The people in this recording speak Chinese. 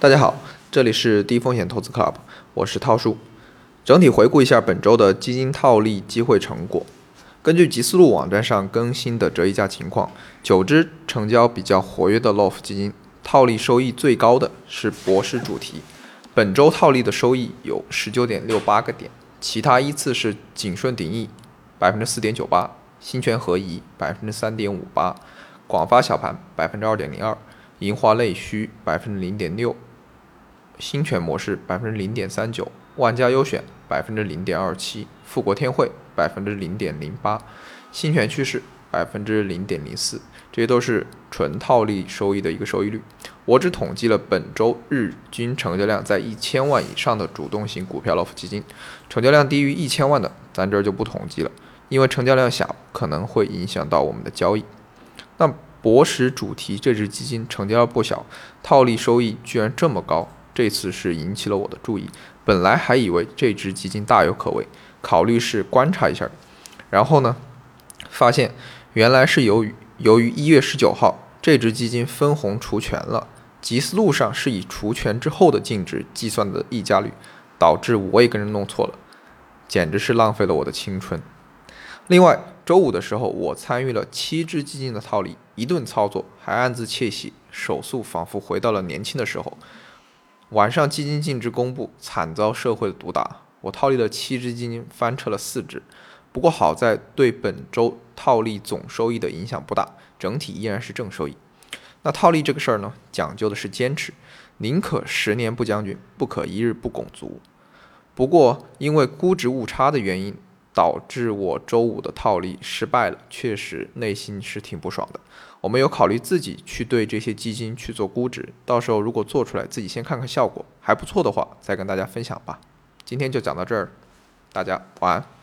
大家好，这里是低风险投资 Club，我是涛叔。整体回顾一下本周的基金套利机会成果。根据集思路网站上更新的折溢价情况，九只成交比较活跃的 LOF 基金，套利收益最高的是博时主题，本周套利的收益有十九点六八个点，其他依次是景顺鼎益百分之四点九八，新泉合宜百分之三点五八，广发小盘百分之二点零二，银华内需百分之零点六。新权模式百分之零点三九，万家优选百分之零点二七，富国天惠百分之零点零八，新权趋势百分之零点零四，这些都是纯套利收益的一个收益率。我只统计了本周日均成交量在一千万以上的主动型股票 LOF 基金，成交量低于一千万的，咱这儿就不统计了，因为成交量小可能会影响到我们的交易。那博时主题这只基金成交量不小，套利收益居然这么高。这次是引起了我的注意，本来还以为这只基金大有可为，考虑是观察一下，然后呢，发现原来是由于由于一月十九号这只基金分红除权了，吉思路上是以除权之后的净值计算的溢价率，导致我也跟着弄错了，简直是浪费了我的青春。另外，周五的时候我参与了七只基金的套利，一顿操作还暗自窃喜，手速仿佛回到了年轻的时候。晚上基金净值公布，惨遭社会的毒打。我套利了七只基金，翻车了四只。不过好在对本周套利总收益的影响不大，整体依然是正收益。那套利这个事儿呢，讲究的是坚持，宁可十年不将军，不可一日不拱卒。不过因为估值误差的原因。导致我周五的套利失败了，确实内心是挺不爽的。我们有考虑自己去对这些基金去做估值，到时候如果做出来，自己先看看效果还不错的话，再跟大家分享吧。今天就讲到这儿，大家晚安。